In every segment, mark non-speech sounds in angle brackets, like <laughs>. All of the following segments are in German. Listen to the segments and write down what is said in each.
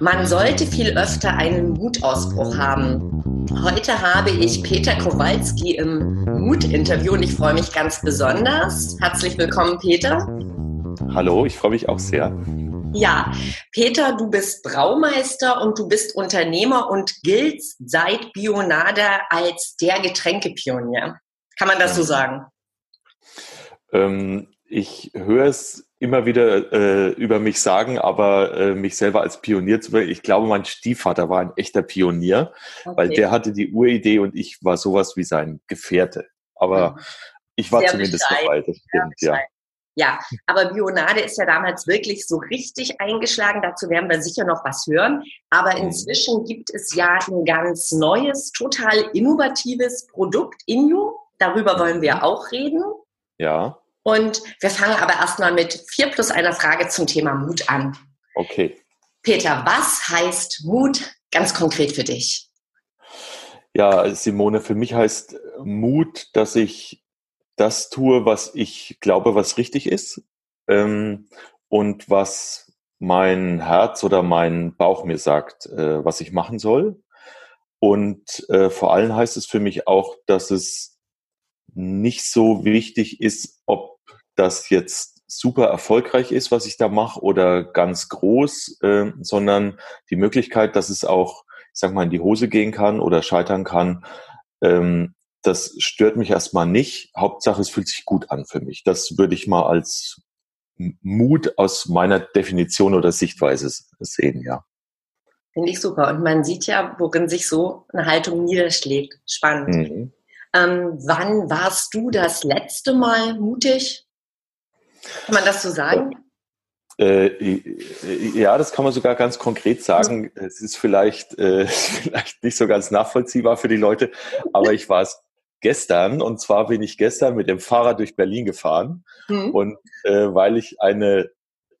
Man sollte viel öfter einen Mutausbruch haben. Heute habe ich Peter Kowalski im Mut-Interview und ich freue mich ganz besonders. Herzlich willkommen, Peter. Hallo, ich freue mich auch sehr. Ja, Peter, du bist Braumeister und du bist Unternehmer und giltst seit Bionada als der Getränkepionier. Kann man das so sagen? Ähm, ich höre es immer wieder äh, über mich sagen, aber äh, mich selber als Pionier zu bringen. Ich glaube, mein Stiefvater war ein echter Pionier, okay. weil der hatte die Uridee und ich war sowas wie sein Gefährte. Aber mhm. ich war Sehr zumindest dabei, das stimmt, ja. Ja, aber Bionade ist ja damals wirklich so richtig eingeschlagen. Dazu werden wir sicher noch was hören. Aber mhm. inzwischen gibt es ja ein ganz neues, total innovatives Produkt, Inju. Darüber wollen wir mhm. auch reden. Ja. Und wir fangen aber erstmal mit vier plus einer Frage zum Thema Mut an. Okay. Peter, was heißt Mut ganz konkret für dich? Ja, Simone, für mich heißt Mut, dass ich das tue, was ich glaube, was richtig ist ähm, und was mein Herz oder mein Bauch mir sagt, äh, was ich machen soll. Und äh, vor allem heißt es für mich auch, dass es nicht so wichtig ist, ob das jetzt super erfolgreich ist, was ich da mache, oder ganz groß, äh, sondern die Möglichkeit, dass es auch, ich sag mal, in die Hose gehen kann oder scheitern kann, ähm, das stört mich erstmal nicht. Hauptsache, es fühlt sich gut an für mich. Das würde ich mal als Mut aus meiner Definition oder Sichtweise sehen, ja. Finde ich super. Und man sieht ja, worin sich so eine Haltung niederschlägt. Spannend. Mhm. Ähm, wann warst du das letzte Mal mutig? Kann man das so sagen? Äh, ja, das kann man sogar ganz konkret sagen. Es ist vielleicht, äh, <laughs> vielleicht nicht so ganz nachvollziehbar für die Leute, aber ich war es gestern und zwar bin ich gestern mit dem Fahrrad durch Berlin gefahren mhm. und äh, weil ich eine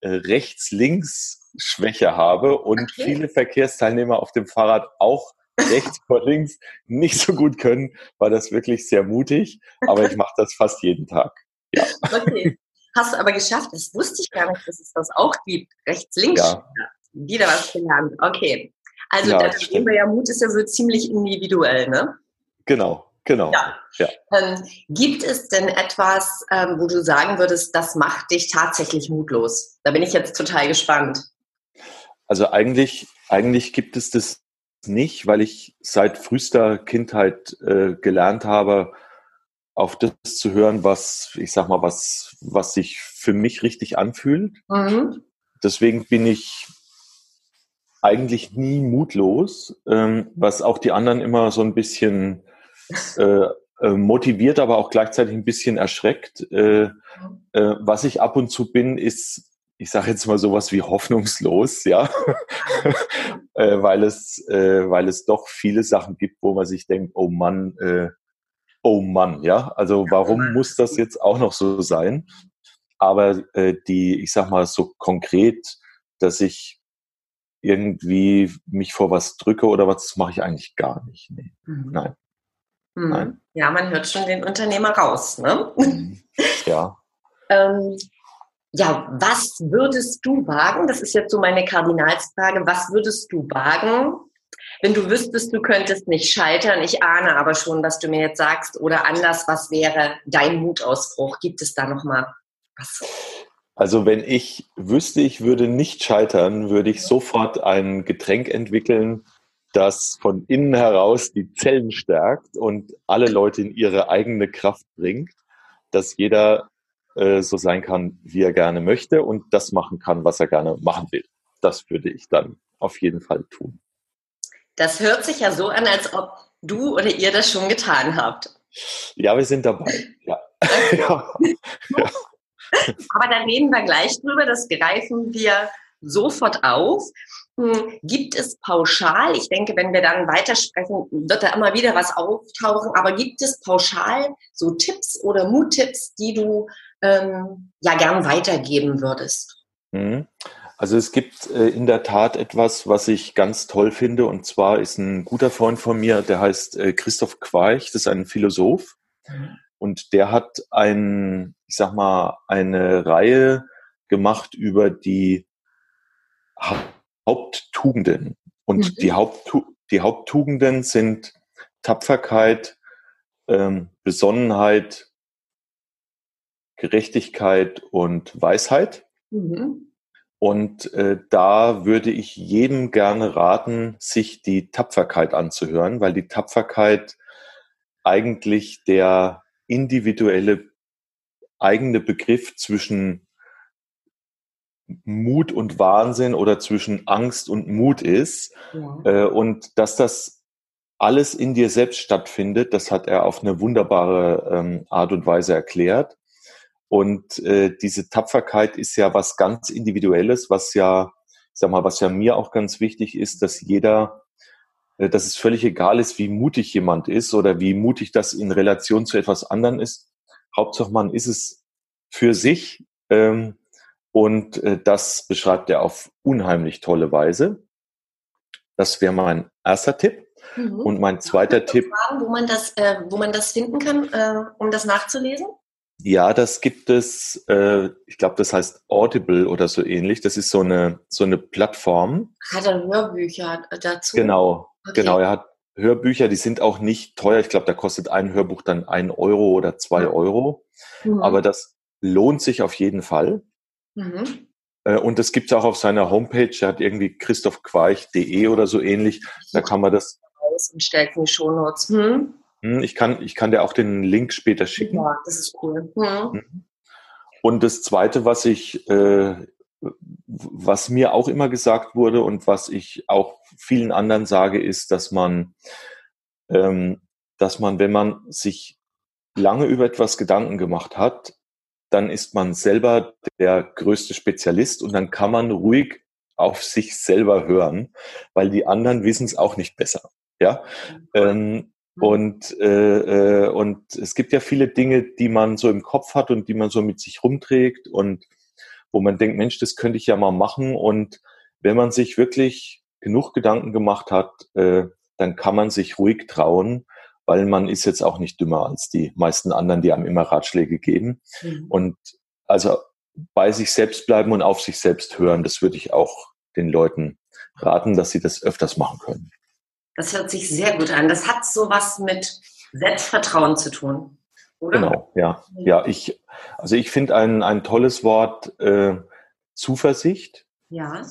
äh, Rechts-Links-Schwäche habe und okay. viele Verkehrsteilnehmer auf dem Fahrrad auch rechts vor links nicht so gut können, war das wirklich sehr mutig, aber ich mache das fast jeden Tag. Ja. Okay. Hast du aber geschafft. Das wusste ich gar nicht, dass es das auch gibt. Rechts, links. Ja. Wieder was gelernt. Okay. Also ja, da sehen wir ja, Mut ist ja so ziemlich individuell, ne? Genau, genau. Ja. ja. Ähm, gibt es denn etwas, ähm, wo du sagen würdest, das macht dich tatsächlich mutlos? Da bin ich jetzt total gespannt. Also eigentlich, eigentlich gibt es das nicht, weil ich seit frühester Kindheit äh, gelernt habe, auf das zu hören, was, ich sag mal, was, was sich für mich richtig anfühlt. Mhm. Deswegen bin ich eigentlich nie mutlos, ähm, was auch die anderen immer so ein bisschen äh, äh, motiviert, aber auch gleichzeitig ein bisschen erschreckt. Äh, äh, was ich ab und zu bin, ist, ich sage jetzt mal sowas wie hoffnungslos, ja, <laughs> äh, weil es, äh, weil es doch viele Sachen gibt, wo man sich denkt, oh Mann, oh Mann, ja, also warum muss das jetzt auch noch so sein? Aber äh, die, ich sag mal so konkret, dass ich irgendwie mich vor was drücke oder was, das mache ich eigentlich gar nicht. Nee. Mhm. Nein. Mhm. Nein. Ja, man hört schon den Unternehmer raus, ne? Mhm. Ja. <laughs> ähm, ja, was würdest du wagen? Das ist jetzt so meine Kardinalsfrage. Was würdest du wagen, wenn du wüsstest, du könntest nicht scheitern, ich ahne aber schon, was du mir jetzt sagst, oder anders, was wäre dein Mutausbruch? Gibt es da noch mal was? Also wenn ich wüsste, ich würde nicht scheitern, würde ich sofort ein Getränk entwickeln, das von innen heraus die Zellen stärkt und alle Leute in ihre eigene Kraft bringt, dass jeder äh, so sein kann, wie er gerne möchte und das machen kann, was er gerne machen will. Das würde ich dann auf jeden Fall tun. Das hört sich ja so an, als ob du oder ihr das schon getan habt. Ja, wir sind dabei. Ja. ja. <laughs> ja. Aber da reden wir gleich drüber. Das greifen wir sofort auf. Hm, gibt es pauschal, ich denke, wenn wir dann weitersprechen, wird da immer wieder was auftauchen, aber gibt es pauschal so Tipps oder Muttipps, die du ähm, ja gern weitergeben würdest? Mhm. Also es gibt äh, in der Tat etwas, was ich ganz toll finde, und zwar ist ein guter Freund von mir, der heißt äh, Christoph Quaich, das ist ein Philosoph, mhm. und der hat ein, ich sag mal, eine Reihe gemacht über die Haupttugenden. Und mhm. die, Haupttu die Haupttugenden sind Tapferkeit, ähm, Besonnenheit, Gerechtigkeit und Weisheit. Mhm. Und äh, da würde ich jedem gerne raten, sich die Tapferkeit anzuhören, weil die Tapferkeit eigentlich der individuelle eigene Begriff zwischen Mut und Wahnsinn oder zwischen Angst und Mut ist. Ja. Äh, und dass das alles in dir selbst stattfindet, das hat er auf eine wunderbare ähm, Art und Weise erklärt. Und äh, diese Tapferkeit ist ja was ganz Individuelles, was ja, ich sag mal, was ja mir auch ganz wichtig ist, dass jeder, äh, dass es völlig egal ist, wie mutig jemand ist oder wie mutig das in Relation zu etwas anderem ist. Hauptsache man ist es für sich. Ähm, und äh, das beschreibt er auf unheimlich tolle Weise. Das wäre mein erster Tipp. Mhm. Und mein zweiter Tipp. Fragen, wo man das, äh, wo man das finden kann, äh, um das nachzulesen? Ja, das gibt es, äh, ich glaube, das heißt Audible oder so ähnlich. Das ist so eine, so eine Plattform. Hat er Hörbücher dazu? Genau, okay. genau. Er hat Hörbücher, die sind auch nicht teuer. Ich glaube, da kostet ein Hörbuch dann ein Euro oder zwei Euro. Mhm. Aber das lohnt sich auf jeden Fall. Mhm. Äh, und das gibt es auch auf seiner Homepage. Er hat irgendwie christophqueich.de oder so ähnlich. Da kann man das. Und stellt die Shownotes. Hm? Hm? Ich kann, ich kann dir auch den Link später schicken. Ja, das ist cool. Hm. hm. Und das zweite, was ich, äh, was mir auch immer gesagt wurde und was ich auch vielen anderen sage, ist, dass man, ähm, dass man, wenn man sich lange über etwas Gedanken gemacht hat, dann ist man selber der größte Spezialist und dann kann man ruhig auf sich selber hören, weil die anderen wissen es auch nicht besser. Ja. Ähm. Und, äh, äh, und es gibt ja viele Dinge, die man so im Kopf hat und die man so mit sich rumträgt und wo man denkt, Mensch, das könnte ich ja mal machen. Und wenn man sich wirklich genug Gedanken gemacht hat, äh, dann kann man sich ruhig trauen, weil man ist jetzt auch nicht dümmer als die meisten anderen, die einem immer Ratschläge geben. Mhm. Und also bei sich selbst bleiben und auf sich selbst hören, das würde ich auch den Leuten raten, dass sie das öfters machen können. Das hört sich sehr gut an. Das hat sowas mit Selbstvertrauen zu tun, oder? Genau, ja. Ja, ich, also ich finde ein, ein tolles Wort äh, Zuversicht. Ja.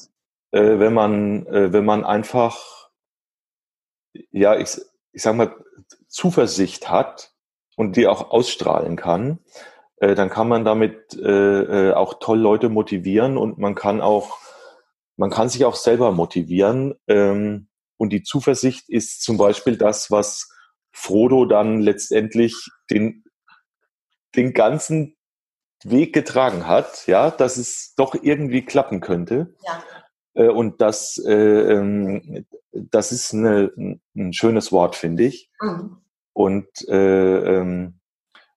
Äh, wenn man, äh, wenn man einfach, ja, ich, ich sag mal, Zuversicht hat und die auch ausstrahlen kann, äh, dann kann man damit äh, äh, auch toll Leute motivieren und man kann auch, man kann sich auch selber motivieren. Ähm, und die Zuversicht ist zum Beispiel das, was Frodo dann letztendlich den, den ganzen Weg getragen hat, ja, dass es doch irgendwie klappen könnte. Ja. Äh, und das, äh, ähm, das ist eine, ein schönes Wort, finde ich. Mhm. Und, äh, ähm,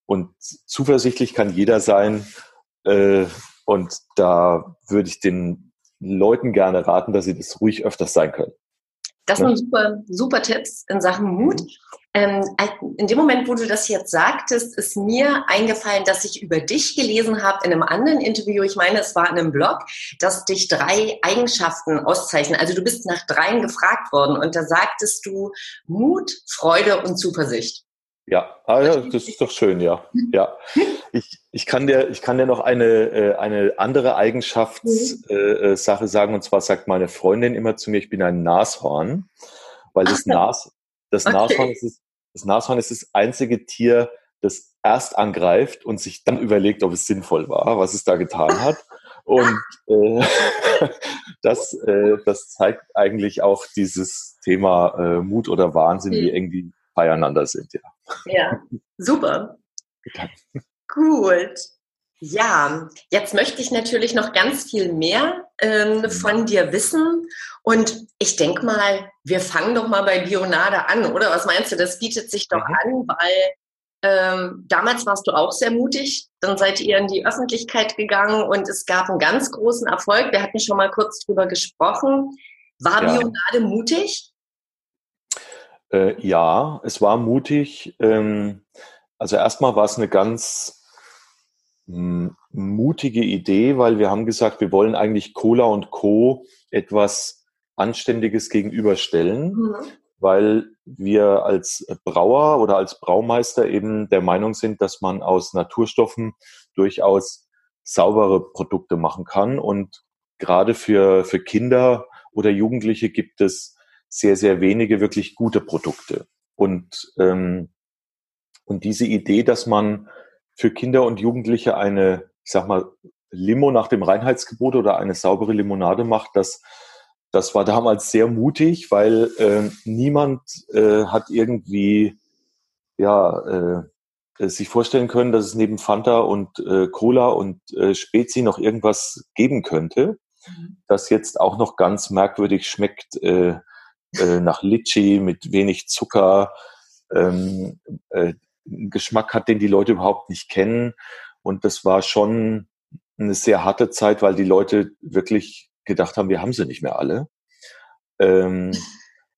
und zuversichtlich kann jeder sein. Und da würde ich den Leuten gerne raten, dass sie das ruhig öfters sein können. Das sind super, super Tipps in Sachen Mut. Ähm, in dem Moment, wo du das jetzt sagtest, ist mir eingefallen, dass ich über dich gelesen habe in einem anderen Interview, ich meine, es war in einem Blog, dass dich drei Eigenschaften auszeichnen. Also du bist nach dreien gefragt worden und da sagtest du Mut, Freude und Zuversicht. Ja, ah, ja, das ist doch schön, ja. ja. Ich, ich, kann dir, ich kann dir noch eine, äh, eine andere Eigenschaftssache mhm. äh, sagen, und zwar sagt meine Freundin immer zu mir, ich bin ein Nashorn, weil das, Nas, das, okay. Nashorn ist, das Nashorn ist das einzige Tier, das erst angreift und sich dann überlegt, ob es sinnvoll war, was es da getan hat. Und äh, <laughs> das, äh, das zeigt eigentlich auch dieses Thema äh, Mut oder Wahnsinn, wie irgendwie beieinander sind, ja. Ja, super. Gut. Ja, jetzt möchte ich natürlich noch ganz viel mehr ähm, mhm. von dir wissen. Und ich denke mal, wir fangen doch mal bei Bionade an, oder? Was meinst du? Das bietet sich doch mhm. an, weil ähm, damals warst du auch sehr mutig. Dann seid ihr in die Öffentlichkeit gegangen und es gab einen ganz großen Erfolg. Wir hatten schon mal kurz drüber gesprochen. War ja. Bionade mutig? Äh, ja, es war mutig. Ähm, also erstmal war es eine ganz mutige Idee, weil wir haben gesagt, wir wollen eigentlich Cola und Co. etwas Anständiges gegenüberstellen, mhm. weil wir als Brauer oder als Braumeister eben der Meinung sind, dass man aus Naturstoffen durchaus saubere Produkte machen kann. Und gerade für, für Kinder oder Jugendliche gibt es sehr, sehr wenige wirklich gute Produkte. Und, ähm, und diese Idee, dass man für Kinder und Jugendliche eine, ich sag mal, Limo nach dem Reinheitsgebot oder eine saubere Limonade macht, das, das war damals sehr mutig, weil äh, niemand äh, hat irgendwie ja, äh, sich vorstellen können, dass es neben Fanta und äh, Cola und äh, Spezi noch irgendwas geben könnte, mhm. das jetzt auch noch ganz merkwürdig schmeckt äh, äh, nach Litschi mit wenig Zucker, ähm, äh, Geschmack hat, den die Leute überhaupt nicht kennen. Und das war schon eine sehr harte Zeit, weil die Leute wirklich gedacht haben, wir haben sie nicht mehr alle. Ähm,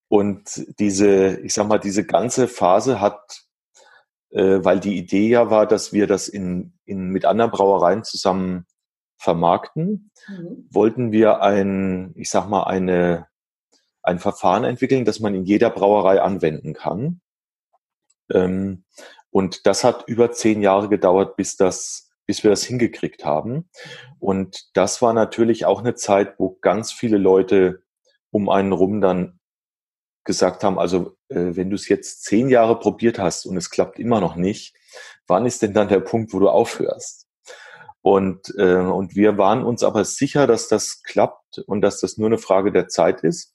und diese, ich sag mal, diese ganze Phase hat, äh, weil die Idee ja war, dass wir das in, in, mit anderen Brauereien zusammen vermarkten, mhm. wollten wir ein, ich sag mal, eine, ein Verfahren entwickeln, das man in jeder Brauerei anwenden kann. Ähm, und das hat über zehn Jahre gedauert, bis das, bis wir das hingekriegt haben. Und das war natürlich auch eine Zeit, wo ganz viele Leute um einen rum dann gesagt haben, also äh, wenn du es jetzt zehn Jahre probiert hast und es klappt immer noch nicht, wann ist denn dann der Punkt, wo du aufhörst? Und, äh, und wir waren uns aber sicher, dass das klappt und dass das nur eine Frage der Zeit ist.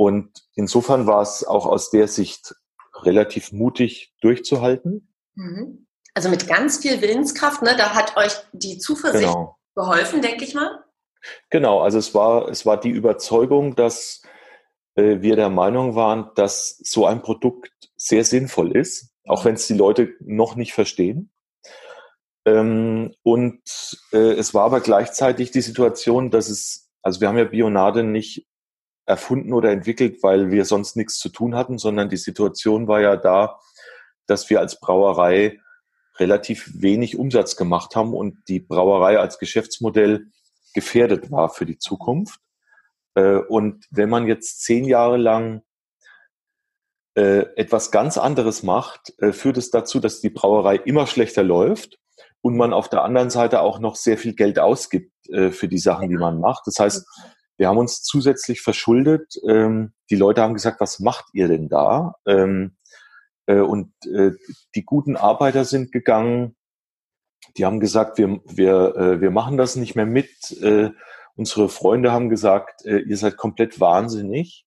Und insofern war es auch aus der Sicht relativ mutig durchzuhalten. Mhm. Also mit ganz viel Willenskraft, ne? da hat euch die Zuversicht genau. geholfen, denke ich mal. Genau, also es war, es war die Überzeugung, dass äh, wir der Meinung waren, dass so ein Produkt sehr sinnvoll ist, auch wenn es die Leute noch nicht verstehen. Ähm, und äh, es war aber gleichzeitig die Situation, dass es, also wir haben ja Bionade nicht erfunden oder entwickelt, weil wir sonst nichts zu tun hatten, sondern die Situation war ja da, dass wir als Brauerei relativ wenig Umsatz gemacht haben und die Brauerei als Geschäftsmodell gefährdet war für die Zukunft. Äh, und wenn man jetzt zehn Jahre lang äh, etwas ganz anderes macht, äh, führt es dazu, dass die Brauerei immer schlechter läuft und man auf der anderen Seite auch noch sehr viel Geld ausgibt für die Sachen, die man macht. Das heißt, wir haben uns zusätzlich verschuldet. Ähm, die Leute haben gesagt, was macht ihr denn da? Ähm, äh, und äh, die guten Arbeiter sind gegangen. Die haben gesagt, wir, wir, äh, wir machen das nicht mehr mit. Äh, unsere Freunde haben gesagt, äh, ihr seid komplett wahnsinnig.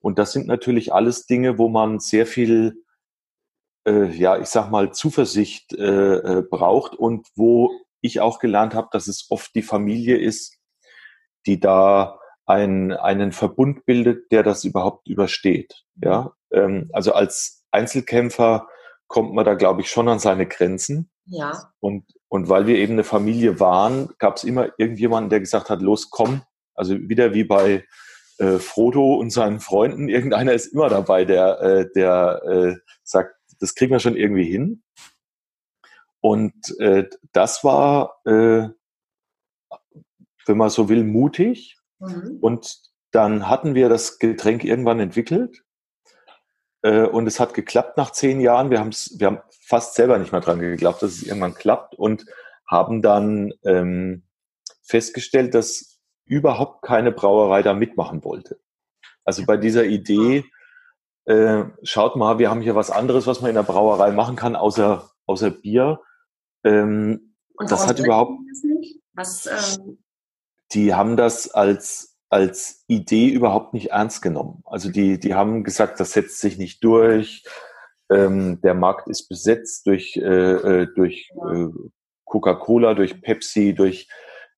Und das sind natürlich alles Dinge, wo man sehr viel, äh, ja, ich sag mal, Zuversicht braucht und wo ich auch gelernt habe, dass es oft die Familie ist, die da ein, einen Verbund bildet, der das überhaupt übersteht. Ja, ähm, also als Einzelkämpfer kommt man da, glaube ich, schon an seine Grenzen. Ja. Und, und weil wir eben eine Familie waren, gab es immer irgendjemanden, der gesagt hat, los, komm. Also wieder wie bei äh, Frodo und seinen Freunden. Irgendeiner ist immer dabei, der, äh, der äh, sagt, das kriegen wir schon irgendwie hin. Und äh, das war, äh, wenn man so will, mutig. Mhm. Und dann hatten wir das Getränk irgendwann entwickelt. Äh, und es hat geklappt nach zehn Jahren. Wir, wir haben fast selber nicht mehr dran geglaubt, dass es irgendwann klappt und haben dann ähm, festgestellt, dass überhaupt keine Brauerei da mitmachen wollte. Also bei dieser Idee, äh, schaut mal, wir haben hier was anderes, was man in der Brauerei machen kann, außer, außer Bier. Ähm, und das hat überhaupt. Das nicht? Was, ähm, die haben das als, als Idee überhaupt nicht ernst genommen. Also die, die haben gesagt, das setzt sich nicht durch. Ähm, der Markt ist besetzt durch, äh, äh durch äh, Coca-Cola, durch Pepsi, durch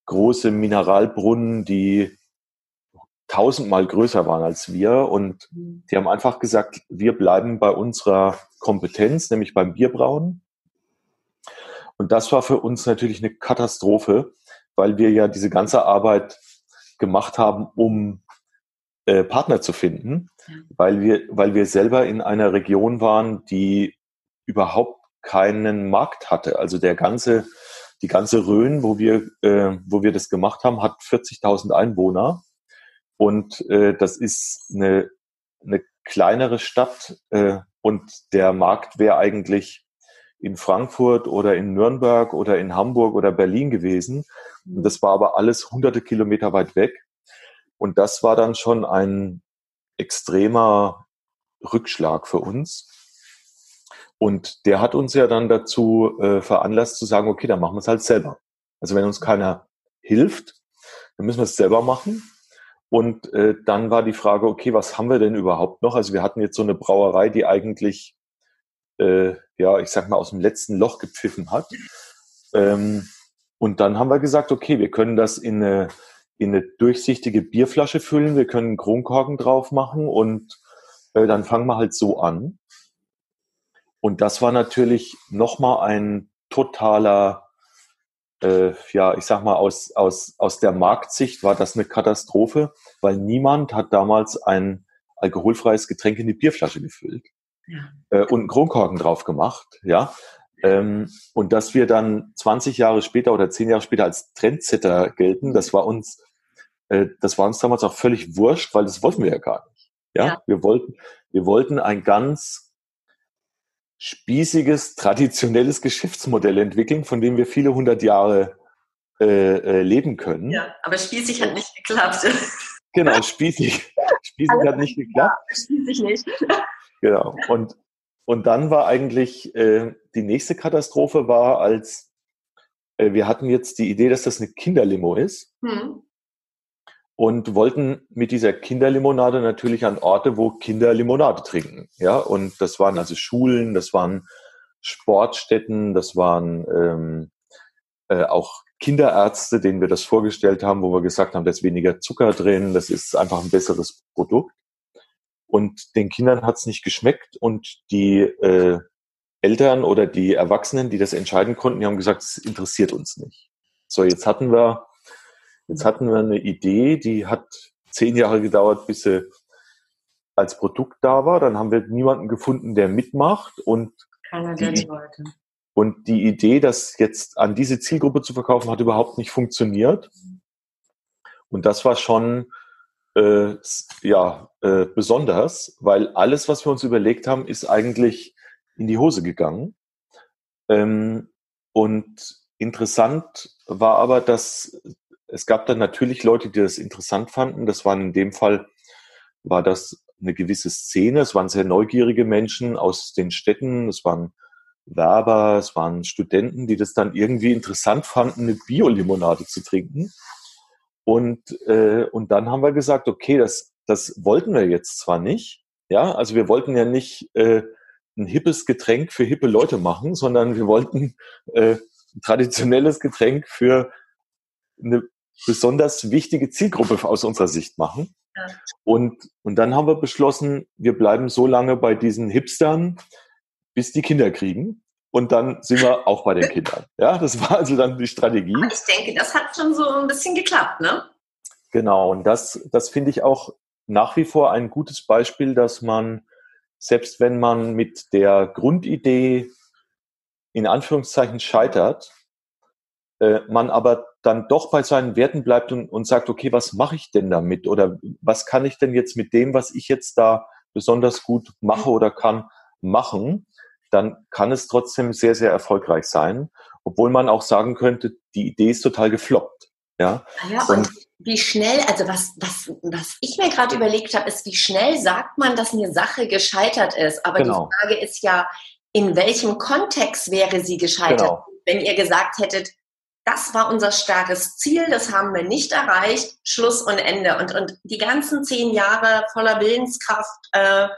große Mineralbrunnen, die tausendmal größer waren als wir. Und mhm. die haben einfach gesagt, wir bleiben bei unserer Kompetenz, nämlich beim Bierbrauen. Und das war für uns natürlich eine Katastrophe, weil wir ja diese ganze Arbeit gemacht haben, um äh, Partner zu finden, weil wir, weil wir selber in einer Region waren, die überhaupt keinen Markt hatte. Also der ganze, die ganze Rhön, wo wir, äh, wo wir das gemacht haben, hat 40.000 Einwohner. Und äh, das ist eine, eine kleinere Stadt äh, und der Markt wäre eigentlich in Frankfurt oder in Nürnberg oder in Hamburg oder Berlin gewesen. Und das war aber alles hunderte Kilometer weit weg. Und das war dann schon ein extremer Rückschlag für uns. Und der hat uns ja dann dazu äh, veranlasst zu sagen, okay, dann machen wir es halt selber. Also wenn uns keiner hilft, dann müssen wir es selber machen. Und äh, dann war die Frage, okay, was haben wir denn überhaupt noch? Also wir hatten jetzt so eine Brauerei, die eigentlich, äh, ja, ich sag mal, aus dem letzten Loch gepfiffen hat. Ähm, und dann haben wir gesagt, okay, wir können das in eine, in eine durchsichtige Bierflasche füllen, wir können Kronkorken drauf machen und äh, dann fangen wir halt so an. Und das war natürlich nochmal ein totaler äh, ja, ich sag mal, aus, aus, aus der Marktsicht war das eine Katastrophe, weil niemand hat damals ein alkoholfreies Getränk in die Bierflasche gefüllt ja. äh, und einen Kronkorken drauf gemacht, ja. Ähm, und dass wir dann 20 Jahre später oder 10 Jahre später als Trendsetter gelten, das war uns, äh, das war uns damals auch völlig wurscht, weil das wollten wir ja gar nicht. Ja, ja. wir wollten, wir wollten ein ganz spießiges, traditionelles Geschäftsmodell entwickeln, von dem wir viele hundert Jahre äh, äh, leben können. Ja, aber spießig hat nicht geklappt. Genau, spießig. <laughs> Spießig hat nicht geklappt. Ja, spießig nicht. Genau. Und, und dann war eigentlich äh, die nächste Katastrophe war, als äh, wir hatten jetzt die Idee, dass das eine Kinderlimo ist. Hm und wollten mit dieser Kinderlimonade natürlich an Orte, wo Kinder Limonade trinken. Ja, und das waren also Schulen, das waren Sportstätten, das waren ähm, äh, auch Kinderärzte, denen wir das vorgestellt haben, wo wir gesagt haben, da ist weniger Zucker drin, das ist einfach ein besseres Produkt. Und den Kindern hat es nicht geschmeckt und die äh, Eltern oder die Erwachsenen, die das entscheiden konnten, die haben gesagt, es interessiert uns nicht. So, jetzt hatten wir Jetzt hatten wir eine Idee, die hat zehn Jahre gedauert, bis sie als Produkt da war. Dann haben wir niemanden gefunden, der mitmacht und keiner, der die, wollte. Und die Idee, das jetzt an diese Zielgruppe zu verkaufen, hat überhaupt nicht funktioniert. Und das war schon äh, ja äh, besonders, weil alles, was wir uns überlegt haben, ist eigentlich in die Hose gegangen. Ähm, und interessant war aber, dass es gab dann natürlich Leute, die das interessant fanden. Das waren in dem Fall, war das eine gewisse Szene. Es waren sehr neugierige Menschen aus den Städten. Es waren Werber, es waren Studenten, die das dann irgendwie interessant fanden, eine Biolimonade zu trinken. Und, äh, und dann haben wir gesagt, okay, das, das wollten wir jetzt zwar nicht. Ja, also wir wollten ja nicht äh, ein hippes Getränk für hippe Leute machen, sondern wir wollten äh, ein traditionelles Getränk für eine besonders wichtige Zielgruppe aus unserer Sicht machen. Ja. Und, und dann haben wir beschlossen, wir bleiben so lange bei diesen Hipstern, bis die Kinder kriegen. Und dann sind wir auch bei den Kindern. Ja, das war also dann die Strategie. Ich denke, das hat schon so ein bisschen geklappt, ne? Genau. Und das, das finde ich auch nach wie vor ein gutes Beispiel, dass man, selbst wenn man mit der Grundidee in Anführungszeichen scheitert, äh, man aber dann doch bei seinen Werten bleibt und, und sagt, okay, was mache ich denn damit? Oder was kann ich denn jetzt mit dem, was ich jetzt da besonders gut mache oder kann, machen? Dann kann es trotzdem sehr, sehr erfolgreich sein, obwohl man auch sagen könnte, die Idee ist total gefloppt. Ja, ja und, und wie schnell, also was, was, was ich mir gerade überlegt habe, ist, wie schnell sagt man, dass eine Sache gescheitert ist. Aber genau. die Frage ist ja, in welchem Kontext wäre sie gescheitert? Genau. Wenn ihr gesagt hättet, das war unser starkes Ziel, das haben wir nicht erreicht, Schluss und Ende. Und, und die ganzen zehn Jahre voller Willenskraft äh,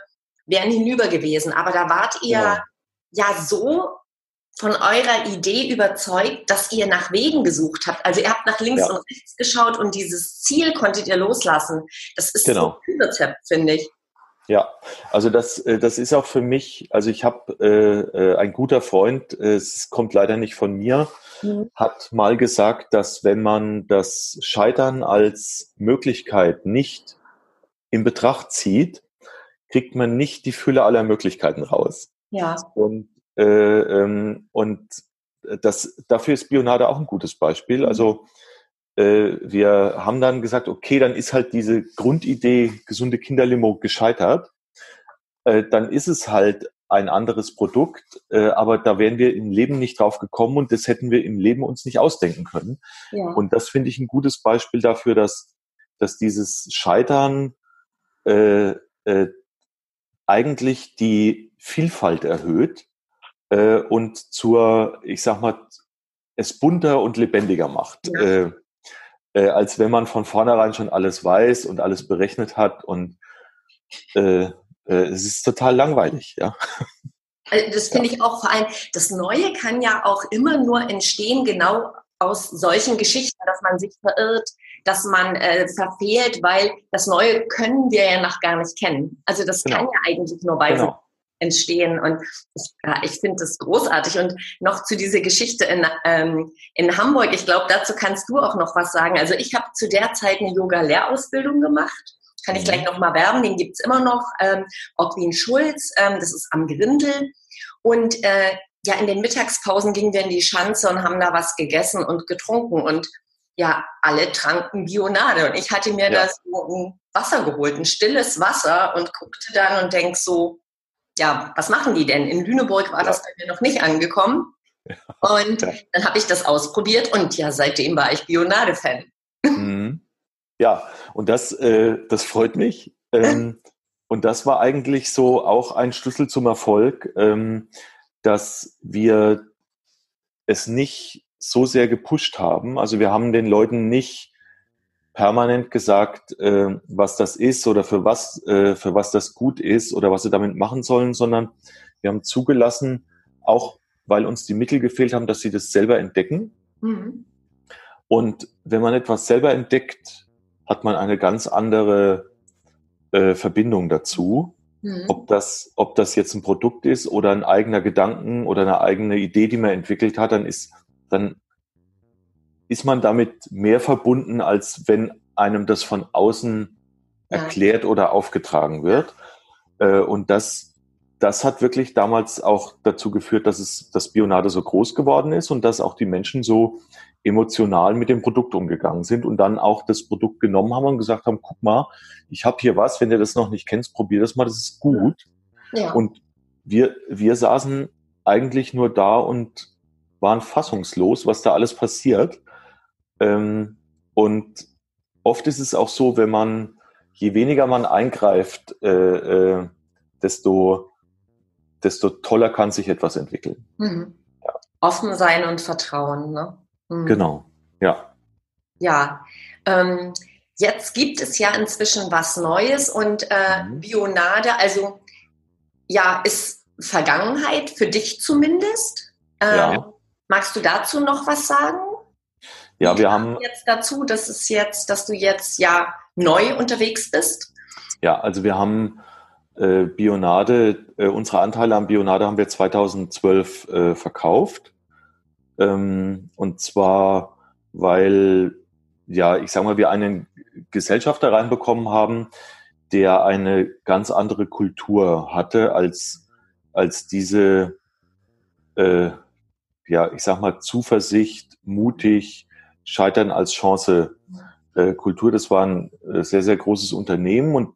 wären hinüber gewesen. Aber da wart ihr ja, ja so von eurer Idee überzeugt, dass ihr nach Wegen gesucht habt. Also ihr habt nach links ja. und rechts geschaut und dieses Ziel konntet ihr loslassen. Das ist genau. ein Rezept, finde ich. Ja, also das, äh, das ist auch für mich, also ich habe äh, äh, ein guter Freund, es kommt leider nicht von mir, mhm. hat mal gesagt, dass wenn man das Scheitern als Möglichkeit nicht in Betracht zieht, kriegt man nicht die Fülle aller Möglichkeiten raus. Ja. Und, äh, ähm, und das, dafür ist Bionade auch ein gutes Beispiel. Mhm. Also äh, wir haben dann gesagt, okay, dann ist halt diese Grundidee gesunde Kinderlimo gescheitert. Äh, dann ist es halt ein anderes Produkt, äh, aber da wären wir im Leben nicht drauf gekommen und das hätten wir im Leben uns nicht ausdenken können. Ja. Und das finde ich ein gutes Beispiel dafür, dass, dass dieses Scheitern äh, äh, eigentlich die Vielfalt erhöht äh, und zur, ich sag mal, es bunter und lebendiger macht. Ja. Äh, äh, als wenn man von vornherein schon alles weiß und alles berechnet hat und äh, äh, es ist total langweilig, ja. Also das finde ja. ich auch vor allem, das Neue kann ja auch immer nur entstehen, genau aus solchen Geschichten, dass man sich verirrt, dass man äh, verfehlt, weil das Neue können wir ja noch gar nicht kennen. Also das genau. kann ja eigentlich nur bei genau. Entstehen und ich, ja, ich finde das großartig. Und noch zu dieser Geschichte in, ähm, in Hamburg, ich glaube, dazu kannst du auch noch was sagen. Also ich habe zu der Zeit eine Yoga-Lehrausbildung gemacht kann ich gleich mhm. nochmal werben, den gibt's immer noch. Ähm, Ortwin Schulz, ähm, das ist am Grindel. Und äh, ja, in den Mittagspausen gingen wir in die Schanze und haben da was gegessen und getrunken. Und ja, alle tranken Bionade. Und ich hatte mir ja. da so ein Wasser geholt, ein stilles Wasser und guckte dann und denk so, ja, was machen die denn? In Lüneburg war ja. das bei mir noch nicht angekommen. Ja. Und dann habe ich das ausprobiert und ja, seitdem war ich Bionade-Fan. Mhm. Ja, und das, äh, das freut mich. Ähm, und das war eigentlich so auch ein Schlüssel zum Erfolg, ähm, dass wir es nicht so sehr gepusht haben. Also wir haben den Leuten nicht permanent gesagt, äh, was das ist oder für was, äh, für was das gut ist oder was sie damit machen sollen, sondern wir haben zugelassen, auch weil uns die Mittel gefehlt haben, dass sie das selber entdecken. Mhm. Und wenn man etwas selber entdeckt, hat man eine ganz andere äh, Verbindung dazu. Mhm. Ob, das, ob das jetzt ein Produkt ist oder ein eigener Gedanken oder eine eigene Idee, die man entwickelt hat, dann ist, dann ist man damit mehr verbunden, als wenn einem das von außen erklärt oder aufgetragen wird. Äh, und das, das hat wirklich damals auch dazu geführt, dass es das Bionade so groß geworden ist und dass auch die Menschen so emotional mit dem Produkt umgegangen sind und dann auch das Produkt genommen haben und gesagt haben, guck mal, ich habe hier was, wenn du das noch nicht kennst, probier das mal, das ist gut. Ja. Und wir, wir saßen eigentlich nur da und waren fassungslos, was da alles passiert. Ähm, und oft ist es auch so, wenn man, je weniger man eingreift, äh, äh, desto, desto toller kann sich etwas entwickeln. Mhm. Ja. Offen sein und Vertrauen, ne? Mhm. Genau, ja. Ja, ähm, jetzt gibt es ja inzwischen was Neues und äh, mhm. Bionade, also ja, ist Vergangenheit für dich zumindest. Ähm, ja. Magst du dazu noch was sagen? Ja, wir haben jetzt dazu, dass es jetzt, dass du jetzt ja neu unterwegs bist. Ja, also wir haben äh, Bionade, äh, unsere Anteile an Bionade haben wir 2012 äh, verkauft. Ähm, und zwar, weil, ja, ich sage mal, wir einen Gesellschafter reinbekommen haben, der eine ganz andere Kultur hatte als, als diese, äh, ja, ich sag mal, Zuversicht, mutig, Scheitern als Chance äh, Kultur. Das war ein äh, sehr, sehr großes Unternehmen und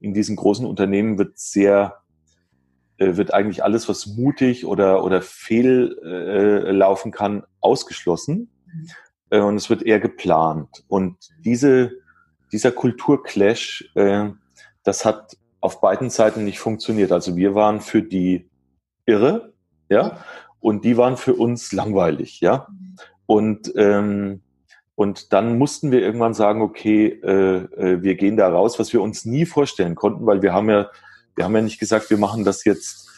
in diesen großen Unternehmen wird sehr äh, wird eigentlich alles, was mutig oder, oder fehl äh, laufen kann, ausgeschlossen. Mhm. Äh, und es wird eher geplant. Und diese, dieser Kulturclash, äh, das hat auf beiden Seiten nicht funktioniert. Also wir waren für die irre, ja, und die waren für uns langweilig, ja. Und ähm, und dann mussten wir irgendwann sagen, okay, äh, äh, wir gehen da raus, was wir uns nie vorstellen konnten, weil wir haben ja wir haben ja nicht gesagt, wir machen das jetzt,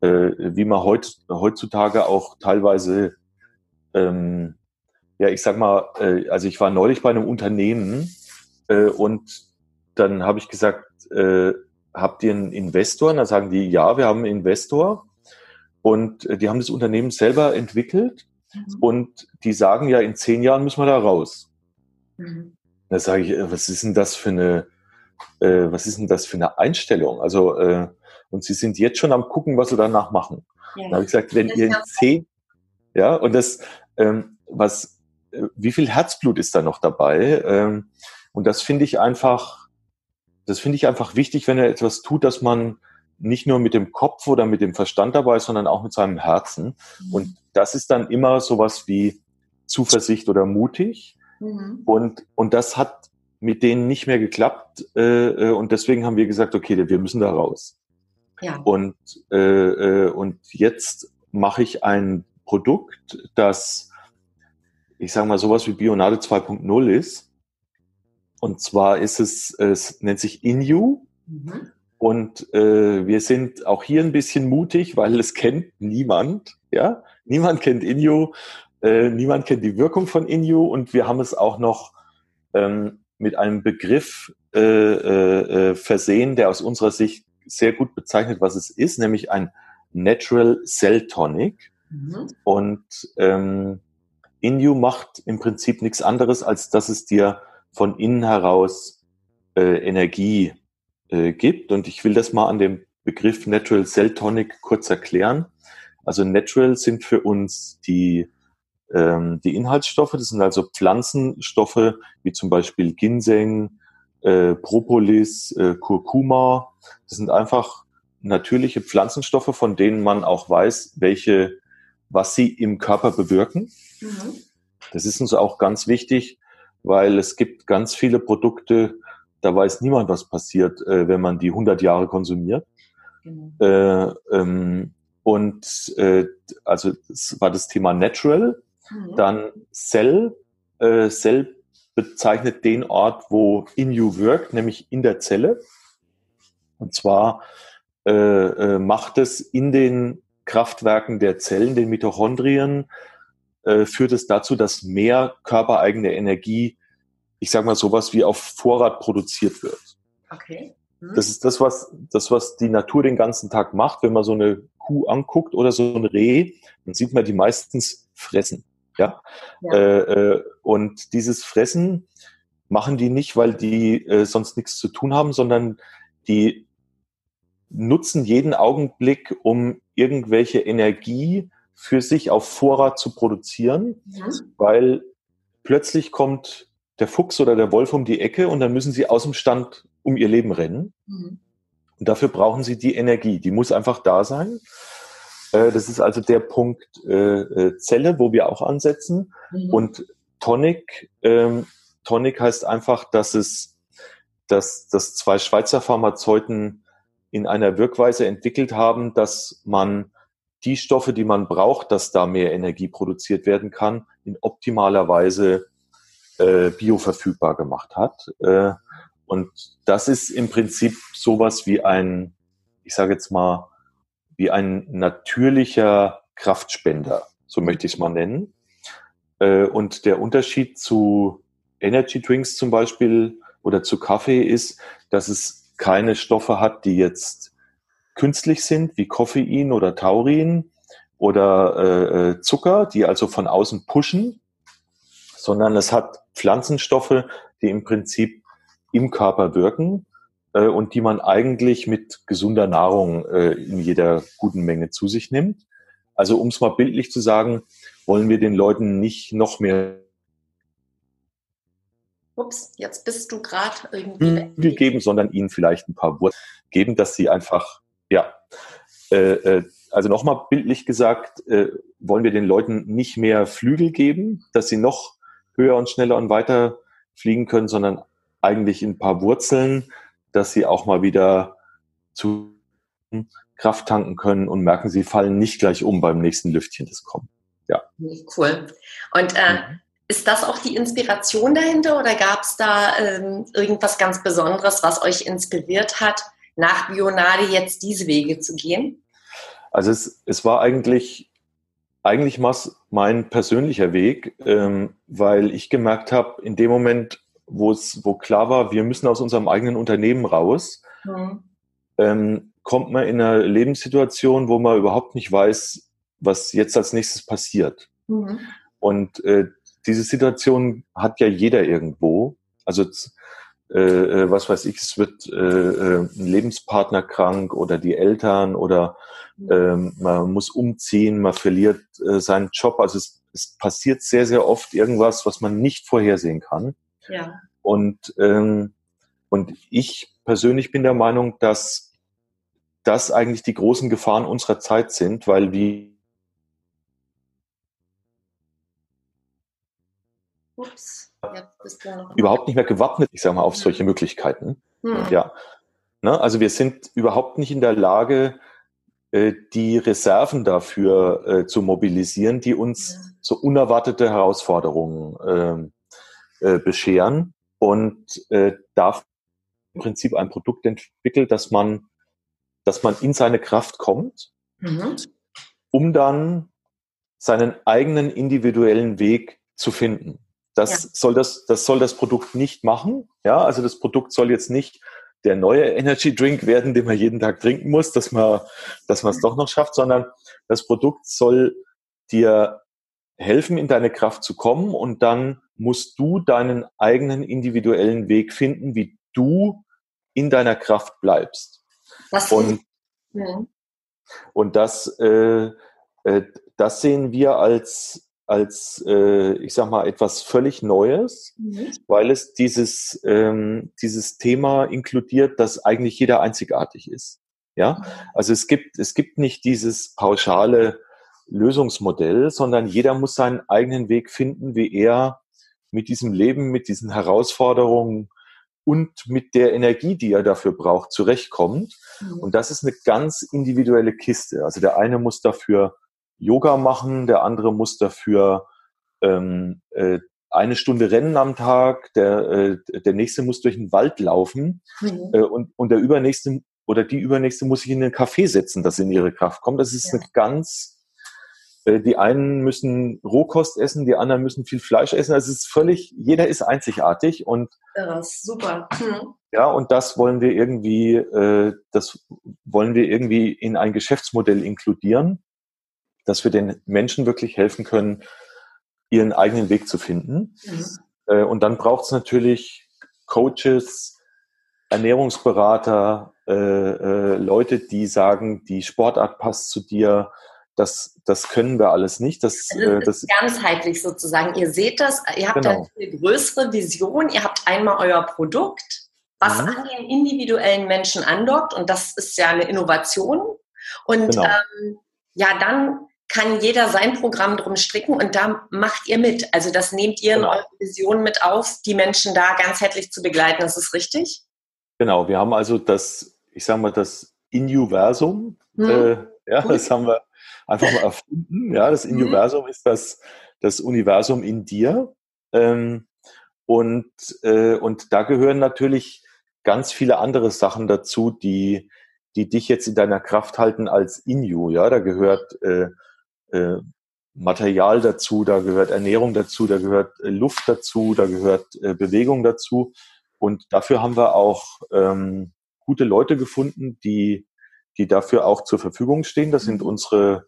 äh, wie man heut, heutzutage auch teilweise, ähm, ja, ich sag mal, äh, also ich war neulich bei einem Unternehmen äh, und dann habe ich gesagt, äh, habt ihr einen Investor? Und da sagen die, ja, wir haben einen Investor. Und äh, die haben das Unternehmen selber entwickelt. Mhm. Und die sagen ja, in zehn Jahren müssen wir da raus. Mhm. Da sage ich, äh, was ist denn das für eine, äh, was ist denn das für eine Einstellung? Also, äh, und sie sind jetzt schon am gucken, was sie danach machen. Ja. Da habe ich gesagt, wenn ihr in zehn, ja, und das, ähm, was, äh, wie viel Herzblut ist da noch dabei? Ähm, und das finde ich einfach, das finde ich einfach wichtig, wenn er etwas tut, dass man nicht nur mit dem Kopf oder mit dem Verstand dabei ist, sondern auch mit seinem Herzen. Mhm. Und das ist dann immer sowas wie Zuversicht oder mutig. Mhm. Und, und das hat mit denen nicht mehr geklappt. Äh, äh und deswegen haben wir gesagt, okay, wir müssen da raus. Ja. Und, äh, äh, und jetzt mache ich ein Produkt, das, ich sage mal, sowas wie Bionade 2.0 ist. Und zwar ist es, es nennt sich Inu. Mhm. Und äh, wir sind auch hier ein bisschen mutig, weil es kennt niemand. Ja, niemand kennt Inu, äh, niemand kennt die Wirkung von Inu und wir haben es auch noch ähm, mit einem Begriff äh, äh, äh versehen, der aus unserer Sicht sehr gut bezeichnet, was es ist, nämlich ein Natural Cell Tonic. Mhm. Und ähm, Inu macht im Prinzip nichts anderes, als dass es dir von innen heraus äh, Energie äh, gibt. Und ich will das mal an dem Begriff Natural Cell Tonic kurz erklären. Also Natural sind für uns die, ähm, die Inhaltsstoffe. Das sind also Pflanzenstoffe wie zum Beispiel Ginseng, äh, Propolis, äh, Kurkuma. Das sind einfach natürliche Pflanzenstoffe, von denen man auch weiß, welche, was sie im Körper bewirken. Mhm. Das ist uns auch ganz wichtig, weil es gibt ganz viele Produkte, da weiß niemand, was passiert, äh, wenn man die 100 Jahre konsumiert. Mhm. Äh, ähm, und äh, also das war das Thema Natural. Mhm. Dann Cell. Äh, Cell bezeichnet den Ort, wo Inu wirkt, nämlich in der Zelle. Und zwar äh, äh, macht es in den Kraftwerken der Zellen, den Mitochondrien, äh, führt es dazu, dass mehr körpereigene Energie, ich sage mal sowas wie auf Vorrat produziert wird. Okay. Mhm. Das ist das was, das, was die Natur den ganzen Tag macht. Wenn man so eine Kuh anguckt oder so ein Reh, dann sieht man die meistens fressen. Ja. ja. Äh, äh, und dieses Fressen machen die nicht, weil die äh, sonst nichts zu tun haben, sondern die nutzen jeden Augenblick, um irgendwelche Energie für sich auf Vorrat zu produzieren, mhm. weil plötzlich kommt der Fuchs oder der Wolf um die Ecke und dann müssen sie aus dem Stand um ihr Leben rennen. Mhm. Und dafür brauchen sie die Energie. Die muss einfach da sein. Äh, das ist also der Punkt äh, äh, Zelle, wo wir auch ansetzen. Mhm. Und Tonic, ähm, Tonic heißt einfach, dass es, dass, dass zwei Schweizer Pharmazeuten in einer Wirkweise entwickelt haben, dass man die Stoffe, die man braucht, dass da mehr Energie produziert werden kann, in optimaler Weise äh, bioverfügbar gemacht hat. Äh, und das ist im Prinzip sowas wie ein, ich sage jetzt mal, wie ein natürlicher Kraftspender, so möchte ich es mal nennen. Äh, und der Unterschied zu Energy Drinks zum Beispiel oder zu Kaffee ist, dass es keine Stoffe hat, die jetzt künstlich sind, wie Koffein oder Taurin oder äh, äh Zucker, die also von außen pushen, sondern es hat Pflanzenstoffe, die im Prinzip im Körper wirken äh, und die man eigentlich mit gesunder Nahrung äh, in jeder guten Menge zu sich nimmt. Also um es mal bildlich zu sagen, wollen wir den Leuten nicht noch mehr Ups, jetzt bist du gerade irgendwie geben, sondern ihnen vielleicht ein paar Wurzeln geben, dass sie einfach, ja, äh, äh, also nochmal bildlich gesagt, äh, wollen wir den Leuten nicht mehr Flügel geben, dass sie noch höher und schneller und weiter fliegen können, sondern eigentlich ein paar Wurzeln, dass sie auch mal wieder zu Kraft tanken können und merken, sie fallen nicht gleich um beim nächsten Lüftchen, das kommt. Ja. Cool. Und äh, mhm. ist das auch die Inspiration dahinter oder gab es da ähm, irgendwas ganz Besonderes, was euch inspiriert hat, nach Bionade jetzt diese Wege zu gehen? Also es, es war eigentlich, eigentlich mein persönlicher Weg, ähm, weil ich gemerkt habe, in dem Moment, wo es, wo klar war, wir müssen aus unserem eigenen Unternehmen raus, mhm. ähm, kommt man in eine Lebenssituation, wo man überhaupt nicht weiß, was jetzt als nächstes passiert. Mhm. Und äh, diese Situation hat ja jeder irgendwo. Also äh, äh, was weiß ich, es wird äh, äh, ein Lebenspartner krank oder die Eltern oder äh, man muss umziehen, man verliert äh, seinen Job. Also es, es passiert sehr, sehr oft irgendwas, was man nicht vorhersehen kann. Ja. Und, ähm, und ich persönlich bin der Meinung, dass das eigentlich die großen Gefahren unserer Zeit sind, weil wir Ups, überhaupt nicht mehr gewappnet, ich sage mal, auf solche Möglichkeiten. Hm. Ja. Ne? Also wir sind überhaupt nicht in der Lage, äh, die Reserven dafür äh, zu mobilisieren, die uns ja. so unerwartete Herausforderungen äh, bescheren und äh, da im Prinzip ein Produkt entwickelt, dass man, dass man in seine Kraft kommt, mhm. um dann seinen eigenen individuellen Weg zu finden. Das ja. soll das, das soll das Produkt nicht machen. Ja, also das Produkt soll jetzt nicht der neue Energy Drink werden, den man jeden Tag trinken muss, dass man, dass man es doch noch schafft, sondern das Produkt soll dir helfen, in deine Kraft zu kommen und dann musst du deinen eigenen individuellen Weg finden, wie du in deiner Kraft bleibst. Was und, ja. und das, äh, äh, das sehen wir als als, äh, ich sag mal, etwas völlig Neues, mhm. weil es dieses, ähm, dieses Thema inkludiert, dass eigentlich jeder einzigartig ist. Ja, also es gibt, es gibt nicht dieses pauschale Lösungsmodell, sondern jeder muss seinen eigenen Weg finden, wie er mit diesem Leben, mit diesen Herausforderungen und mit der Energie, die er dafür braucht, zurechtkommt. Mhm. Und das ist eine ganz individuelle Kiste. Also der eine muss dafür Yoga machen, der andere muss dafür ähm, äh, eine Stunde rennen am Tag, der, äh, der nächste muss durch den Wald laufen mhm. äh, und, und der übernächste oder die übernächste muss sich in den Kaffee setzen, dass sie in ihre Kraft kommt. Das ist ja. eine ganz, die einen müssen Rohkost essen, die anderen müssen viel Fleisch essen. Also es ist völlig, jeder ist einzigartig und ja, super. Mhm. Ja, und das wollen wir irgendwie, äh, das wollen wir irgendwie in ein Geschäftsmodell inkludieren dass wir den Menschen wirklich helfen können, ihren eigenen Weg zu finden. Mhm. Äh, und dann braucht es natürlich Coaches, Ernährungsberater, äh, äh, Leute, die sagen, die Sportart passt zu dir. Das, das können wir alles nicht. Das, also das, das ist ganzheitlich sozusagen. Ihr seht das, ihr habt genau. eine größere Vision. Ihr habt einmal euer Produkt, was mhm. an den individuellen Menschen andockt. Und das ist ja eine Innovation. Und genau. ähm, ja, dann kann jeder sein Programm drum stricken und da macht ihr mit. Also das nehmt ihr genau. in eure Vision mit auf, die Menschen da ganzheitlich zu begleiten. Das ist richtig? Genau, wir haben also das, ich sage mal, das Injuversum. Hm. Äh, ja, das haben wir einfach mal erfunden. Ja, das mhm. Injuversum hm. ist das, das Universum in dir. Ähm, und, äh, und da gehören natürlich ganz viele andere Sachen dazu, die, die dich jetzt in deiner Kraft halten als Inju. Ja, da gehört äh, äh, Material dazu, da gehört Ernährung dazu, da gehört äh, Luft dazu, da gehört äh, Bewegung dazu. Und dafür haben wir auch ähm, gute Leute gefunden, die, die dafür auch zur Verfügung stehen. Das sind mhm. unsere,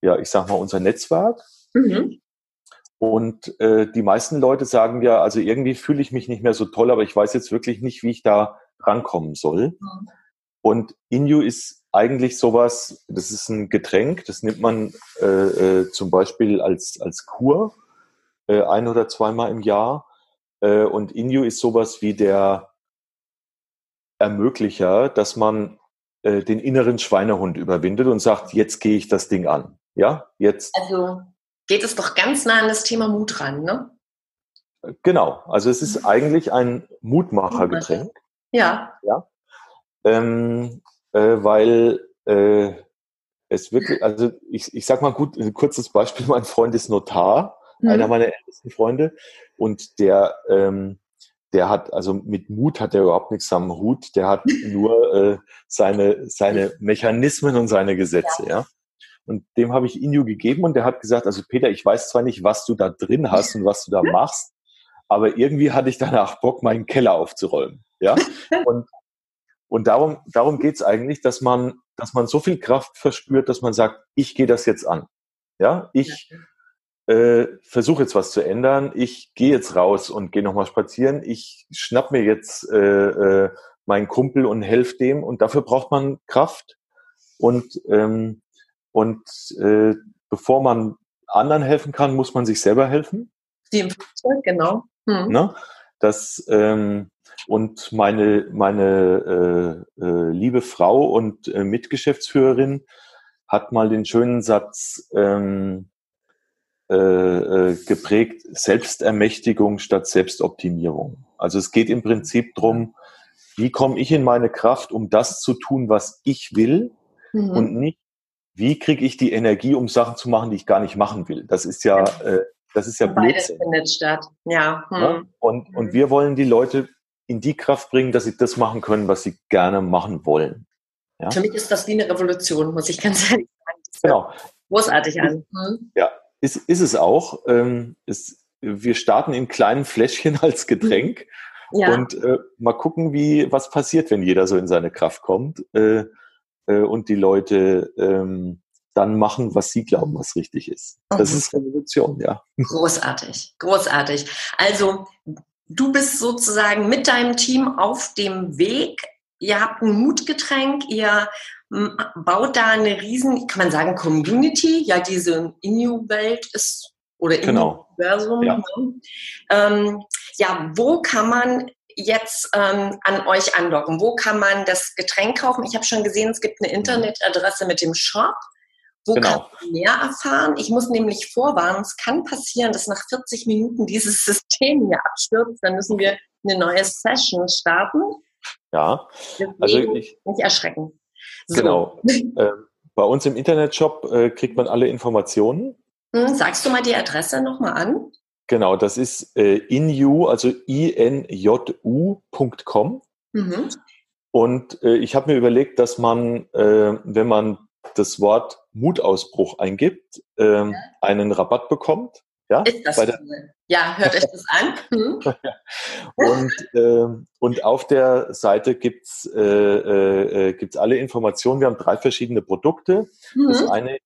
ja, ich sag mal, unser Netzwerk. Mhm. Und äh, die meisten Leute sagen ja, also irgendwie fühle ich mich nicht mehr so toll, aber ich weiß jetzt wirklich nicht, wie ich da rankommen soll. Mhm. Und Inu ist eigentlich sowas, das ist ein Getränk, das nimmt man äh, äh, zum Beispiel als, als Kur äh, ein oder zweimal im Jahr. Äh, und Inju ist sowas wie der Ermöglicher, dass man äh, den inneren Schweinehund überwindet und sagt, jetzt gehe ich das Ding an. Ja, jetzt. Also geht es doch ganz nah an das Thema Mut ran, ne? Genau, also es ist eigentlich ein Mutmachergetränk. Ja. Ja. Ähm, äh, weil äh, es wirklich, also ich, ich sag mal gut, ein kurzes Beispiel, mein Freund ist Notar, mhm. einer meiner ältesten Freunde, und der, ähm, der hat, also mit Mut hat er überhaupt nichts am Hut, der hat <laughs> nur äh, seine, seine Mechanismen und seine Gesetze, ja. ja? Und dem habe ich Inju gegeben und der hat gesagt, also Peter, ich weiß zwar nicht, was du da drin hast und was du da <laughs> machst, aber irgendwie hatte ich danach Bock, meinen Keller aufzuräumen. Ja. <laughs> Und und darum, darum geht's eigentlich, dass man, dass man so viel Kraft verspürt, dass man sagt, ich gehe das jetzt an. Ja, ich äh, versuche jetzt was zu ändern. Ich gehe jetzt raus und gehe nochmal spazieren. Ich schnapp mir jetzt äh, äh, meinen Kumpel und helfe dem. Und dafür braucht man Kraft. Und, ähm, und äh, bevor man anderen helfen kann, muss man sich selber helfen. Die im Flugzeug, genau. Hm. Ne? Das, ähm, und meine, meine äh, äh, liebe Frau und äh, Mitgeschäftsführerin hat mal den schönen Satz ähm, äh, äh, geprägt, Selbstermächtigung statt Selbstoptimierung. Also es geht im Prinzip drum, wie komme ich in meine Kraft, um das zu tun, was ich will mhm. und nicht, wie kriege ich die Energie, um Sachen zu machen, die ich gar nicht machen will. Das ist ja, äh, das ist ja Blödsinn. findet statt, ja. Hm. ja? Und, und mhm. wir wollen die Leute in die Kraft bringen, dass sie das machen können, was sie gerne machen wollen. Ja? Für mich ist das wie eine Revolution, muss ich ganz ehrlich sagen. Genau. Großartig an. Hm? Ja, ist, ist es auch. Ähm, ist, wir starten in kleinen Fläschchen <laughs> als Getränk ja. und äh, mal gucken, wie was passiert, wenn jeder so in seine Kraft kommt äh, äh, und die Leute ähm, dann machen, was sie glauben, was richtig ist. Das mhm. ist Revolution, ja. Großartig, großartig. Also du bist sozusagen mit deinem Team auf dem Weg. Ihr habt ein Mutgetränk, ihr baut da eine riesen, kann man sagen, Community. Ja, diese Inu-Welt ist oder genau. Inu-Versum. Ja. Ne? Ähm, ja, wo kann man jetzt ähm, an euch andocken? Wo kann man das Getränk kaufen? Ich habe schon gesehen, es gibt eine. Internetadresse mit dem Shop. Wo genau. kann man mehr erfahren? Ich muss nämlich vorwarnen, es kann passieren, dass nach 40 Minuten dieses <laughs> System hier abstürzt. Dann müssen wir eine neue Session starten. Ja, Deswegen also ich, nicht erschrecken. So. Genau. <laughs> äh, bei uns im Internetshop äh, kriegt man alle Informationen. Hm, sagst du mal die Adresse nochmal an? Genau, das ist äh, inu, also inju.com. Mhm. Und äh, ich habe mir überlegt, dass man, äh, wenn man das Wort Mutausbruch eingibt, äh, ja. einen Rabatt bekommt. Ja, ist das cool. Ja, hört euch das an. Hm. <laughs> und, äh, und auf der Seite gibt's äh, äh, gibt's alle Informationen. Wir haben drei verschiedene Produkte. Mhm. Das, eine,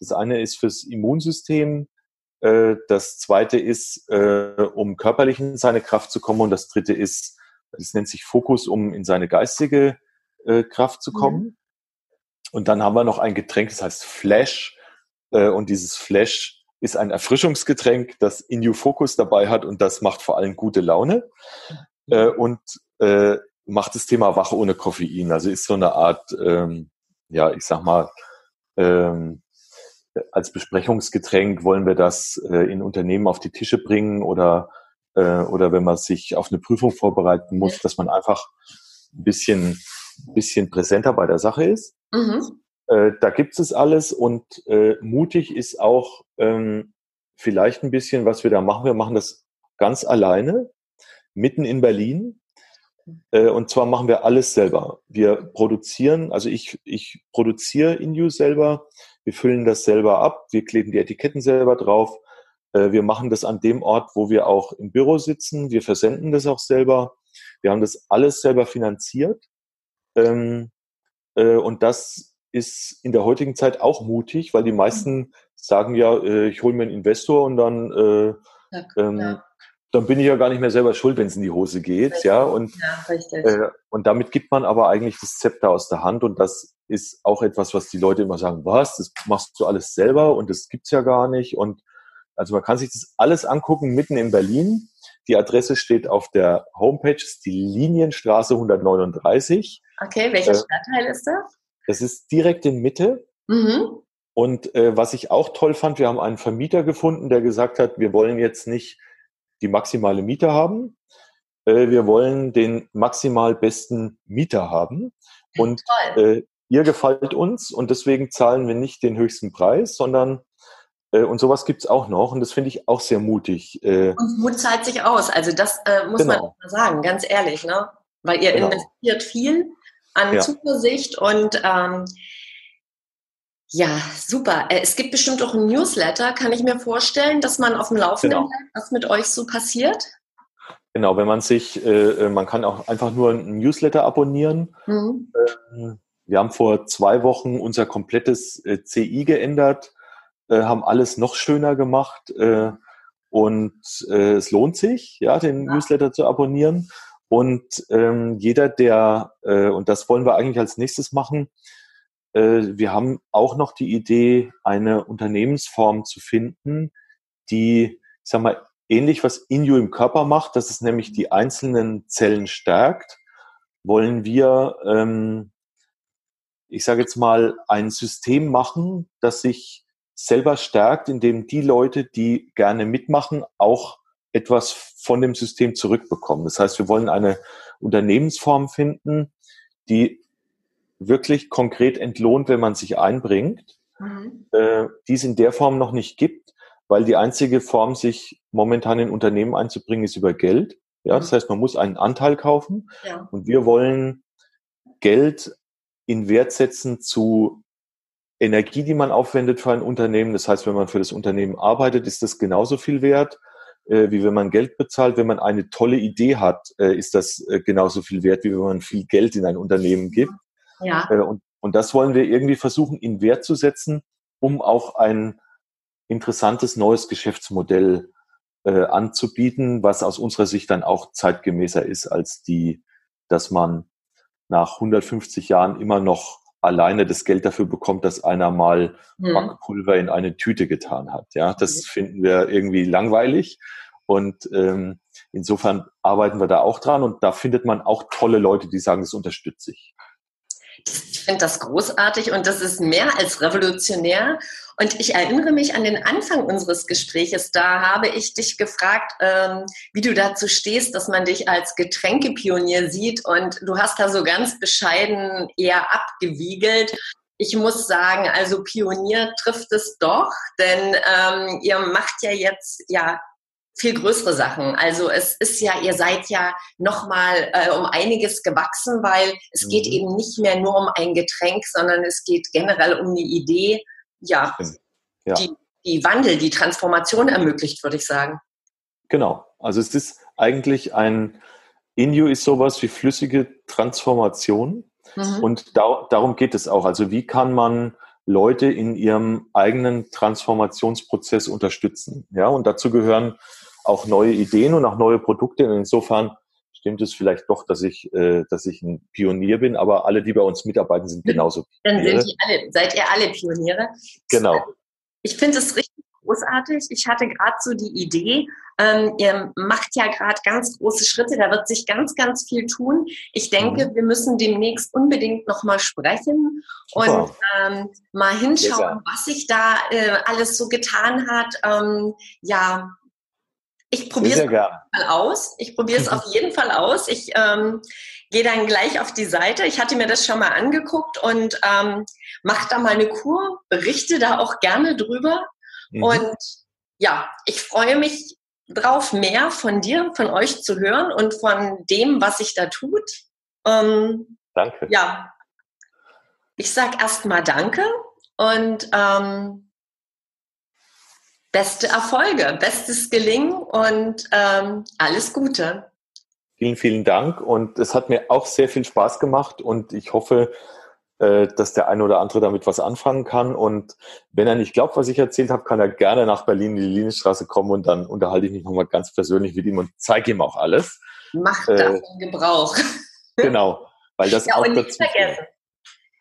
das eine ist fürs Immunsystem, äh, das zweite ist, äh, um körperlich in seine Kraft zu kommen und das dritte ist, das nennt sich Fokus, um in seine geistige äh, Kraft zu kommen. Mhm. Und dann haben wir noch ein Getränk, das heißt Flash. Äh, und dieses Flash ist ein Erfrischungsgetränk, das Inu Focus dabei hat und das macht vor allem gute Laune. Mhm. Äh, und äh, macht das Thema Wache ohne Koffein. Also ist so eine Art, ähm, ja, ich sag mal, ähm, als Besprechungsgetränk wollen wir das äh, in Unternehmen auf die Tische bringen oder, äh, oder wenn man sich auf eine Prüfung vorbereiten muss, dass man einfach ein bisschen, bisschen präsenter bei der Sache ist. Mhm. Äh, da gibt es alles und äh, mutig ist auch ähm, vielleicht ein bisschen, was wir da machen. Wir machen das ganz alleine, mitten in Berlin. Äh, und zwar machen wir alles selber. Wir produzieren, also ich, ich produziere Inju selber, wir füllen das selber ab, wir kleben die Etiketten selber drauf. Äh, wir machen das an dem Ort, wo wir auch im Büro sitzen. Wir versenden das auch selber. Wir haben das alles selber finanziert. Ähm, äh, und das ist in der heutigen Zeit auch mutig, weil die meisten sagen ja, äh, ich hole mir einen Investor und dann, äh, ja, ähm, dann bin ich ja gar nicht mehr selber schuld, wenn es in die Hose geht. Richtig. Ja, und, ja, äh, und damit gibt man aber eigentlich das Zepter aus der Hand und das ist auch etwas, was die Leute immer sagen, was, das machst du alles selber und das gibt's ja gar nicht. Und also man kann sich das alles angucken, mitten in Berlin. Die Adresse steht auf der Homepage, ist die Linienstraße 139. Okay, welcher äh, Stadtteil ist das? Das ist direkt in Mitte. Mhm. Und äh, was ich auch toll fand, wir haben einen Vermieter gefunden, der gesagt hat, wir wollen jetzt nicht die maximale Miete haben, äh, wir wollen den maximal besten Mieter haben. Und äh, ihr gefällt uns und deswegen zahlen wir nicht den höchsten Preis, sondern äh, und sowas gibt's auch noch und das finde ich auch sehr mutig. Äh, und Mut zahlt sich aus. Also das muss genau. man mal sagen, ganz ehrlich, ne? Weil ihr genau. investiert viel an ja. Zuversicht und ähm, ja, super. Äh, es gibt bestimmt auch ein Newsletter, kann ich mir vorstellen, dass man auf dem Laufenden genau. bleibt, was mit euch so passiert. Genau, wenn man sich, äh, äh man kann auch einfach nur ein Newsletter abonnieren. Mhm. Ähm, wir haben vor zwei Wochen unser komplettes äh, CI geändert, äh, haben alles noch schöner gemacht äh, und es lohnt sich, ja, den ja. Newsletter zu abonnieren. Und ähm, jeder, der, äh, und das wollen wir eigentlich als nächstes machen, äh, wir haben auch noch die Idee, eine Unternehmensform zu finden, die, ich sag mal, ähnlich was Inju im Körper macht, dass es nämlich die einzelnen Zellen stärkt, wollen wir, ähm, ich sage jetzt mal, ein System machen, das sich selber stärkt, indem die Leute, die gerne mitmachen, auch etwas von dem System zurückbekommen. Das heißt, wir wollen eine Unternehmensform finden, die wirklich konkret entlohnt, wenn man sich einbringt, mhm. äh, die es in der Form noch nicht gibt, weil die einzige Form, sich momentan in Unternehmen einzubringen, ist über Geld. Ja, mhm. das heißt, man muss einen Anteil kaufen ja. und wir wollen Geld in Wert setzen zu Energie, die man aufwendet für ein Unternehmen. Das heißt, wenn man für das Unternehmen arbeitet, ist das genauso viel wert, wie wenn man Geld bezahlt. Wenn man eine tolle Idee hat, äh, ist das äh, genauso viel wert, wie wenn man viel Geld in ein Unternehmen gibt. Ja. Äh, und, und das wollen wir irgendwie versuchen, in Wert zu setzen, um auch ein interessantes neues Geschäftsmodell äh, anzubieten, was aus unserer Sicht dann auch zeitgemäßer ist als die, dass man nach 150 Jahren immer noch alleine das Geld dafür bekommt, dass einer mal hm. Backpulver in eine Tüte getan hat. Ja, das mhm. finden wir irgendwie langweilig. Und ähm, insofern arbeiten wir da auch dran und da findet man auch tolle Leute, die sagen, das unterstütze ich. Ich finde das großartig und das ist mehr als revolutionär. Und ich erinnere mich an den Anfang unseres Gespräches. Da habe ich dich gefragt, ähm, wie du dazu stehst, dass man dich als Getränkepionier sieht. Und du hast da so ganz bescheiden eher abgewiegelt. Ich muss sagen, also Pionier trifft es doch, denn ähm, ihr macht ja jetzt ja viel größere Sachen. Also es ist ja, ihr seid ja nochmal äh, um einiges gewachsen, weil es mhm. geht eben nicht mehr nur um ein Getränk, sondern es geht generell um die Idee, ja, ja. Die, die Wandel, die Transformation ermöglicht, würde ich sagen. Genau. Also es ist eigentlich ein, Inju ist sowas wie flüssige Transformation. Mhm. Und da, darum geht es auch. Also wie kann man Leute in ihrem eigenen Transformationsprozess unterstützen? Ja, und dazu gehören auch neue Ideen und auch neue Produkte. Und insofern stimmt es vielleicht doch, dass ich, äh, dass ich ein Pionier bin, aber alle, die bei uns mitarbeiten, sind genauso Pioniere. Dann sind alle, seid ihr alle Pioniere. Genau. Ich finde es richtig großartig. Ich hatte gerade so die Idee, ähm, ihr macht ja gerade ganz große Schritte, da wird sich ganz, ganz viel tun. Ich denke, mhm. wir müssen demnächst unbedingt nochmal sprechen Super. und ähm, mal hinschauen, was sich da äh, alles so getan hat. Ähm, ja, ich probiere es mal aus. Ich probiere es <laughs> auf jeden Fall aus. Ich ähm, gehe dann gleich auf die Seite. Ich hatte mir das schon mal angeguckt und ähm, mache da mal eine Kur, berichte da auch gerne drüber. Mhm. Und ja, ich freue mich drauf, mehr von dir, von euch zu hören und von dem, was sich da tut. Ähm, danke. Ja, ich sage erstmal Danke und ähm, beste Erfolge, bestes Gelingen und ähm, alles Gute. Vielen, vielen Dank und es hat mir auch sehr viel Spaß gemacht und ich hoffe, äh, dass der eine oder andere damit was anfangen kann. Und wenn er nicht glaubt, was ich erzählt habe, kann er gerne nach Berlin in die Linienstraße kommen und dann unterhalte ich mich nochmal ganz persönlich mit ihm und zeige ihm auch alles. Macht davon äh, Gebrauch. Genau, weil das ja, auch und dazu vergessen.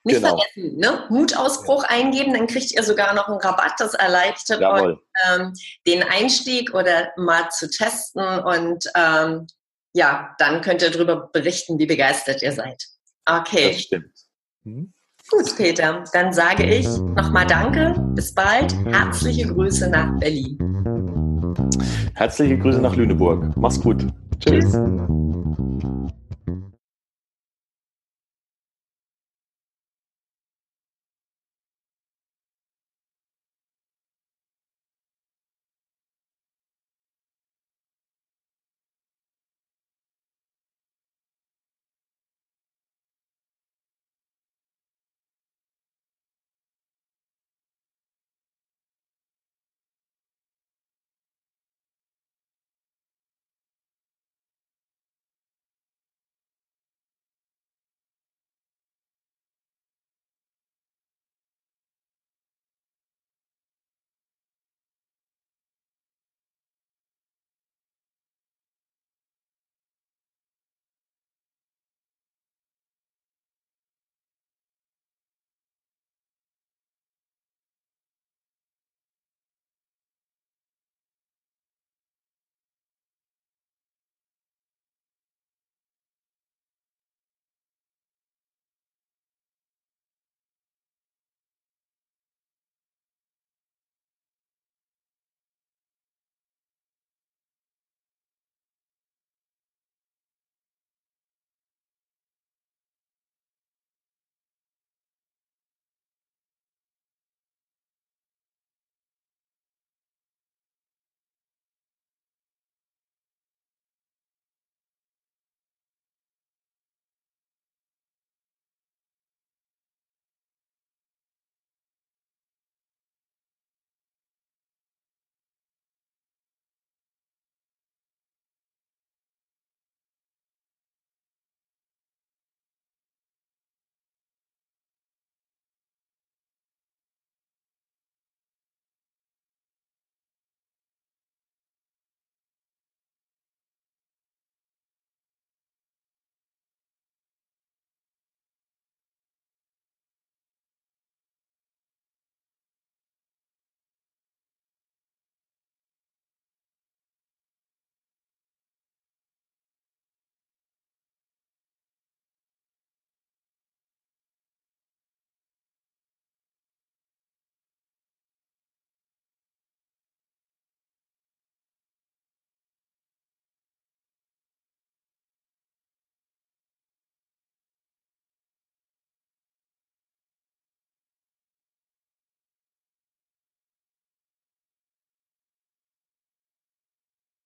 Nicht genau. vergessen, ne? Mutausbruch ja. eingeben, dann kriegt ihr sogar noch einen Rabatt, das erleichtert Jawohl. euch ähm, den Einstieg oder mal zu testen und ähm, ja, dann könnt ihr darüber berichten, wie begeistert ihr seid. Okay. Das stimmt. Mhm. Gut, Peter, dann sage ich nochmal Danke, bis bald, herzliche Grüße nach Berlin. Herzliche Grüße nach Lüneburg. Mach's gut. Tschüss. Tschüss.